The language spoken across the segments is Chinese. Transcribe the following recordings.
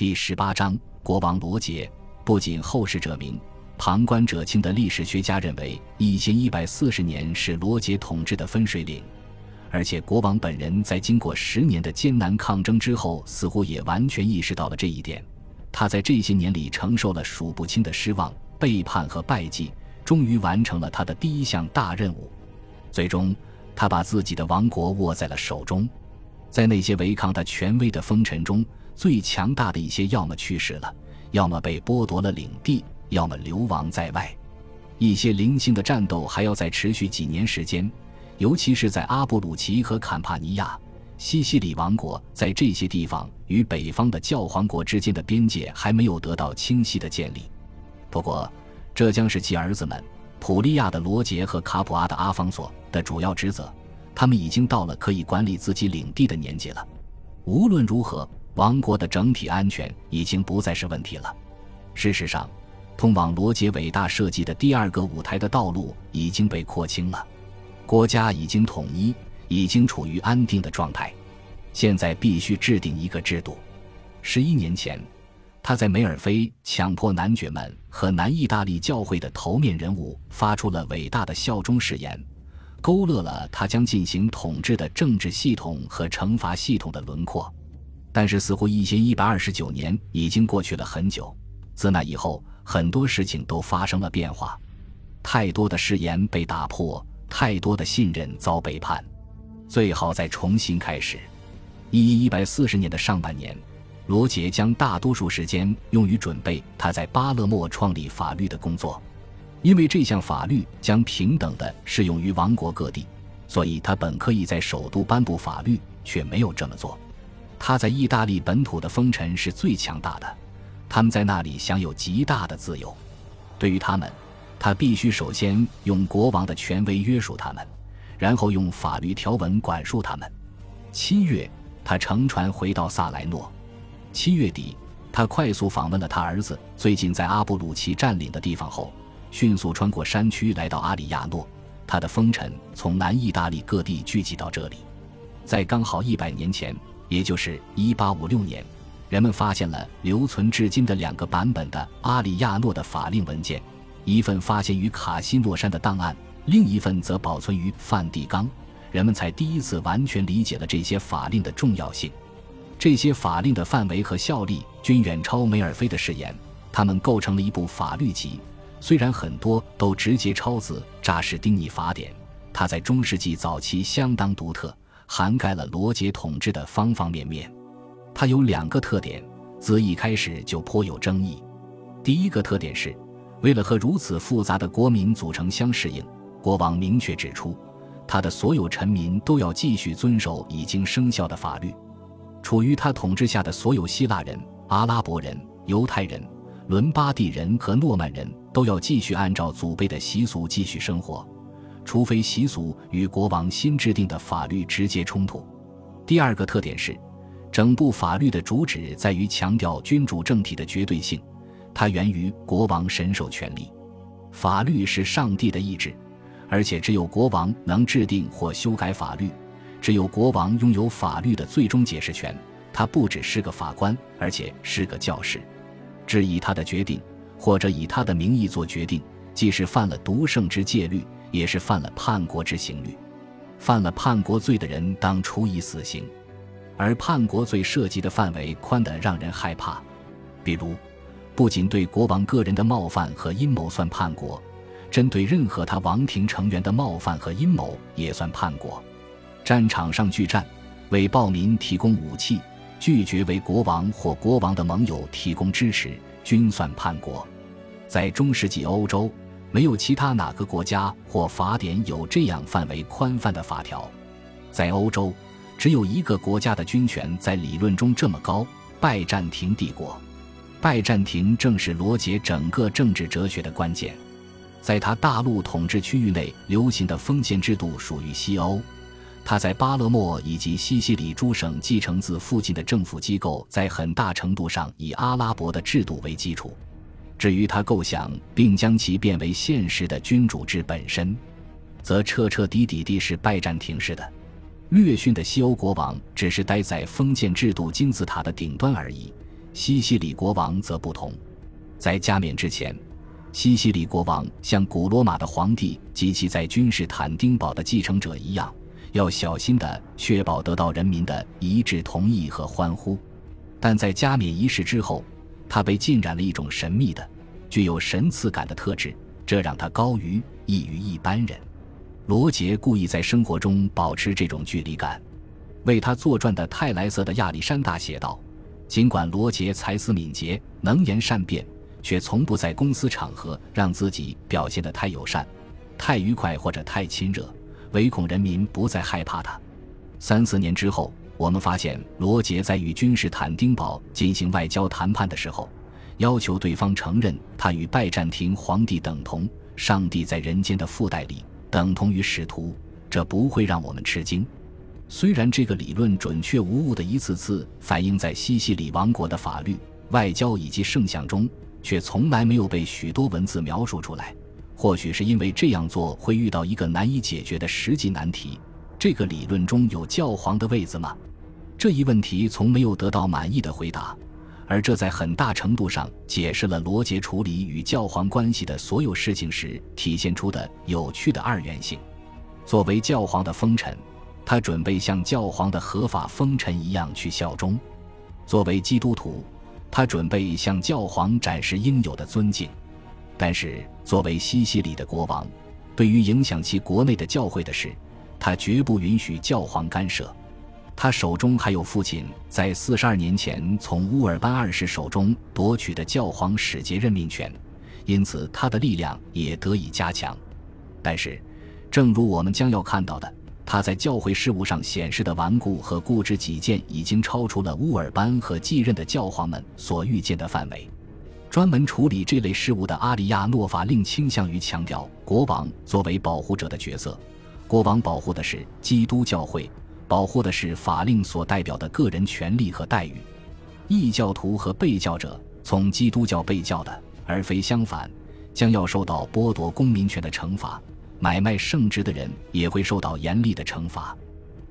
第十八章，国王罗杰。不仅后世者明，旁观者清的历史学家认为，一千一百四十年是罗杰统治的分水岭，而且国王本人在经过十年的艰难抗争之后，似乎也完全意识到了这一点。他在这些年里承受了数不清的失望、背叛和败绩，终于完成了他的第一项大任务。最终，他把自己的王国握在了手中。在那些违抗他权威的封臣中，最强大的一些，要么去世了，要么被剥夺了领地，要么流亡在外。一些零星的战斗还要再持续几年时间，尤其是在阿布鲁奇和坎帕尼亚、西西里王国，在这些地方与北方的教皇国之间的边界还没有得到清晰的建立。不过，这将是其儿子们普利亚的罗杰和卡普阿的阿方索的主要职责。他们已经到了可以管理自己领地的年纪了。无论如何，王国的整体安全已经不再是问题了。事实上，通往罗杰伟大设计的第二个舞台的道路已经被廓清了。国家已经统一，已经处于安定的状态。现在必须制定一个制度。十一年前，他在梅尔菲强迫男爵们和南意大利教会的头面人物发出了伟大的效忠誓言。勾勒了他将进行统治的政治系统和惩罚系统的轮廓，但是似乎一千一百二十九年已经过去了很久，自那以后，很多事情都发生了变化，太多的誓言被打破，太多的信任遭背叛，最好再重新开始。一一百四十年的上半年，罗杰将大多数时间用于准备他在巴勒莫创立法律的工作。因为这项法律将平等的适用于王国各地，所以他本可以在首都颁布法律，却没有这么做。他在意大利本土的封臣是最强大的，他们在那里享有极大的自由。对于他们，他必须首先用国王的权威约束他们，然后用法律条文管束他们。七月，他乘船回到萨莱诺。七月底，他快速访问了他儿子最近在阿布鲁奇占领的地方后。迅速穿过山区来到阿里亚诺，他的封臣从南意大利各地聚集到这里。在刚好一百年前，也就是1856年，人们发现了留存至今的两个版本的阿里亚诺的法令文件，一份发现于卡西诺山的档案，另一份则保存于梵蒂冈。人们才第一次完全理解了这些法令的重要性。这些法令的范围和效力均远超梅尔菲的誓言，它们构成了一部法律集。虽然很多都直接抄自扎什丁尼法典，它在中世纪早期相当独特，涵盖了罗杰统治的方方面面。它有两个特点，自一开始就颇有争议。第一个特点是，为了和如此复杂的国民组成相适应，国王明确指出，他的所有臣民都要继续遵守已经生效的法律。处于他统治下的所有希腊人、阿拉伯人、犹太人。伦巴第人和诺曼人都要继续按照祖辈的习俗继续生活，除非习俗与国王新制定的法律直接冲突。第二个特点是，整部法律的主旨在于强调君主政体的绝对性，它源于国王神授权力。法律是上帝的意志，而且只有国王能制定或修改法律，只有国王拥有法律的最终解释权。他不只是个法官，而且是个教师。质疑他的决定，或者以他的名义做决定，既是犯了独圣之戒律，也是犯了叛国之刑律。犯了叛国罪的人当处以死刑，而叛国罪涉及的范围宽得让人害怕。比如，不仅对国王个人的冒犯和阴谋算叛国，针对任何他王庭成员的冒犯和阴谋也算叛国。战场上拒战，为暴民提供武器。拒绝为国王或国王的盟友提供支持，均算叛国。在中世纪欧洲，没有其他哪个国家或法典有这样范围宽泛的法条。在欧洲，只有一个国家的军权在理论中这么高——拜占庭帝国。拜占庭正是罗杰整个政治哲学的关键。在他大陆统治区域内流行的封建制度属于西欧。他在巴勒莫以及西西里诸省继承自附近的政府机构，在很大程度上以阿拉伯的制度为基础。至于他构想并将其变为现实的君主制本身，则彻彻底底地是拜占庭式的。略逊的西欧国王只是待在封建制度金字塔的顶端而已，西西里国王则不同，在加冕之前，西西里国王像古罗马的皇帝及其在君士坦丁堡的继承者一样，要小心地确保得到人民的一致同意和欢呼。但在加冕仪式之后，他被浸染了一种神秘的、具有神赐感的特质，这让他高于异于一般人。罗杰故意在生活中保持这种距离感。为他作传的泰莱瑟的亚历山大写道：“尽管罗杰才思敏捷、能言善辩，却从不在公司场合让自己表现得太友善、太愉快或者太亲热，唯恐人民不再害怕他。”三四年之后。我们发现，罗杰在与君士坦丁堡进行外交谈判的时候，要求对方承认他与拜占庭皇帝等同，上帝在人间的附带里等同于使徒。这不会让我们吃惊。虽然这个理论准确无误的一次次反映在西西里王国的法律、外交以及圣像中，却从来没有被许多文字描述出来。或许是因为这样做会遇到一个难以解决的实际难题：这个理论中有教皇的位子吗？这一问题从没有得到满意的回答，而这在很大程度上解释了罗杰处理与教皇关系的所有事情时体现出的有趣的二元性。作为教皇的封臣，他准备像教皇的合法封臣一样去效忠；作为基督徒，他准备向教皇展示应有的尊敬。但是，作为西西里的国王，对于影响其国内的教会的事，他绝不允许教皇干涉。他手中还有父亲在四十二年前从乌尔班二世手中夺取的教皇使节任命权，因此他的力量也得以加强。但是，正如我们将要看到的，他在教会事务上显示的顽固和固执己见，已经超出了乌尔班和继任的教皇们所预见的范围。专门处理这类事务的阿里亚诺法令倾向于强调国王作为保护者的角色，国王保护的是基督教会。保护的是法令所代表的个人权利和待遇，异教徒和被教者从基督教被教的，而非相反，将要受到剥夺公民权的惩罚。买卖圣职的人也会受到严厉的惩罚。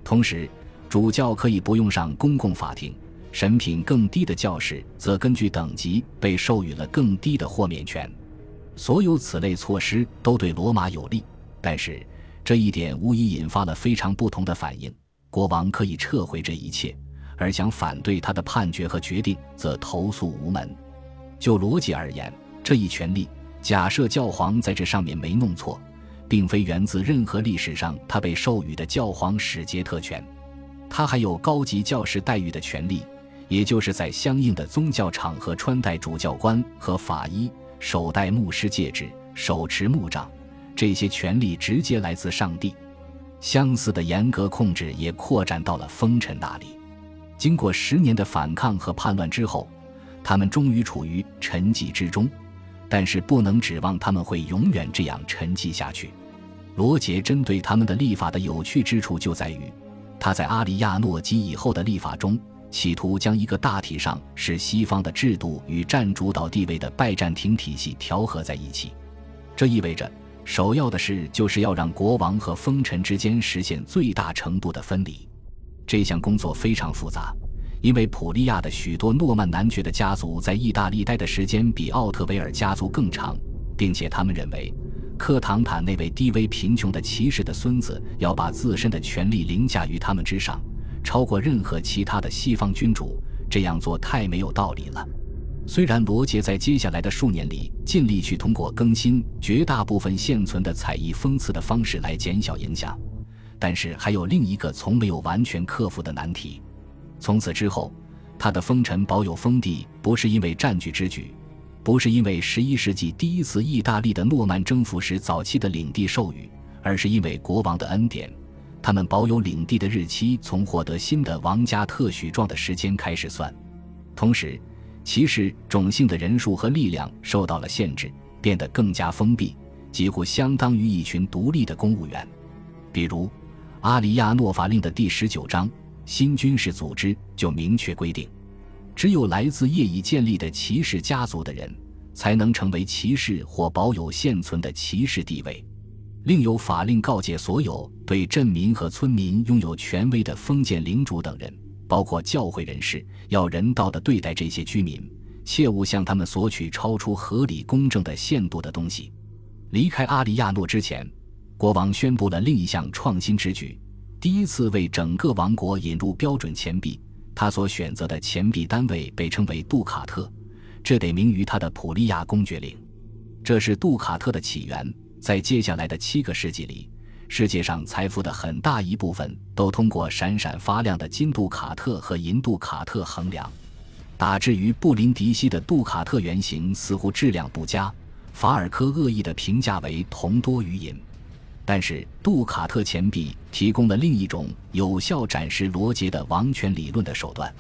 同时，主教可以不用上公共法庭，审品更低的教士则根据等级被授予了更低的豁免权。所有此类措施都对罗马有利，但是这一点无疑引发了非常不同的反应。国王可以撤回这一切，而想反对他的判决和决定则投诉无门。就逻辑而言，这一权利假设教皇在这上面没弄错，并非源自任何历史上他被授予的教皇使节特权。他还有高级教士待遇的权利，也就是在相应的宗教场合穿戴主教官和法衣，手戴牧师戒指，手持牧杖。这些权利直接来自上帝。相似的严格控制也扩展到了封尘那里。经过十年的反抗和叛乱之后，他们终于处于沉寂之中。但是不能指望他们会永远这样沉寂下去。罗杰针对他们的立法的有趣之处就在于，他在阿里亚诺及以后的立法中，企图将一个大体上是西方的制度与占主导地位的拜占庭体系调和在一起。这意味着。首要的事就是要让国王和封臣之间实现最大程度的分离。这项工作非常复杂，因为普利亚的许多诺曼男爵的家族在意大利待的时间比奥特维尔家族更长，并且他们认为克唐坦那位低微贫穷的骑士的孙子要把自身的权力凌驾于他们之上，超过任何其他的西方君主。这样做太没有道理了。虽然罗杰在接下来的数年里尽力去通过更新绝大部分现存的采邑封赐的方式来减小影响，但是还有另一个从没有完全克服的难题。从此之后，他的封臣保有封地，不是因为占据之举，不是因为十一世纪第一次意大利的诺曼征服时早期的领地授予，而是因为国王的恩典。他们保有领地的日期从获得新的王家特许状的时间开始算，同时。骑士种姓的人数和力量受到了限制，变得更加封闭，几乎相当于一群独立的公务员。比如，《阿里亚诺法令》的第十九章《新军事组织》就明确规定，只有来自业已建立的骑士家族的人才能成为骑士或保有现存的骑士地位。另有法令告诫所有对镇民和村民拥有权威的封建领主等人，包括教会人士，要人道的对待这些居民，切勿向他们索取超出合理公正的限度的东西。离开阿里亚诺之前，国王宣布了另一项创新之举：第一次为整个王国引入标准钱币。他所选择的钱币单位被称为杜卡特，这得名于他的普利亚公爵令。这是杜卡特的起源。在接下来的七个世纪里，世界上财富的很大一部分都通过闪闪发亮的金杜卡特和银杜卡特衡量。打至于布林迪西的杜卡特原型似乎质量不佳，法尔科恶意的评价为铜多于银。但是杜卡特钱币提供了另一种有效展示罗杰的王权理论的手段。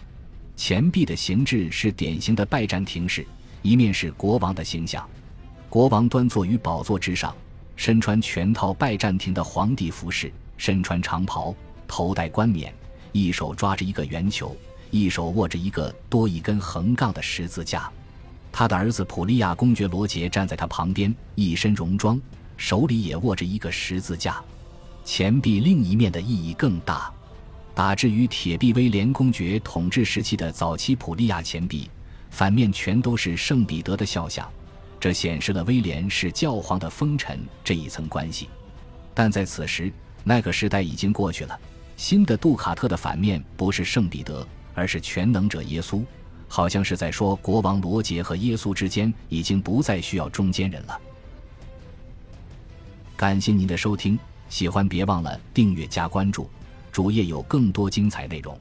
钱币的形制是典型的拜占庭式，一面是国王的形象，国王端坐于宝座之上，身穿全套拜占庭的皇帝服饰，身穿长袍，头戴冠冕，一手抓着一个圆球，一手握着一个多一根横杠的十字架。他的儿子普利亚公爵罗杰站在他旁边，一身戎装。手里也握着一个十字架，钱币另一面的意义更大。打至于铁臂威廉公爵统治时期的早期普利亚钱币，反面全都是圣彼得的肖像，这显示了威廉是教皇的封臣这一层关系。但在此时，那个时代已经过去了。新的杜卡特的反面不是圣彼得，而是全能者耶稣，好像是在说国王罗杰和耶稣之间已经不再需要中间人了。感谢您的收听，喜欢别忘了订阅加关注，主页有更多精彩内容。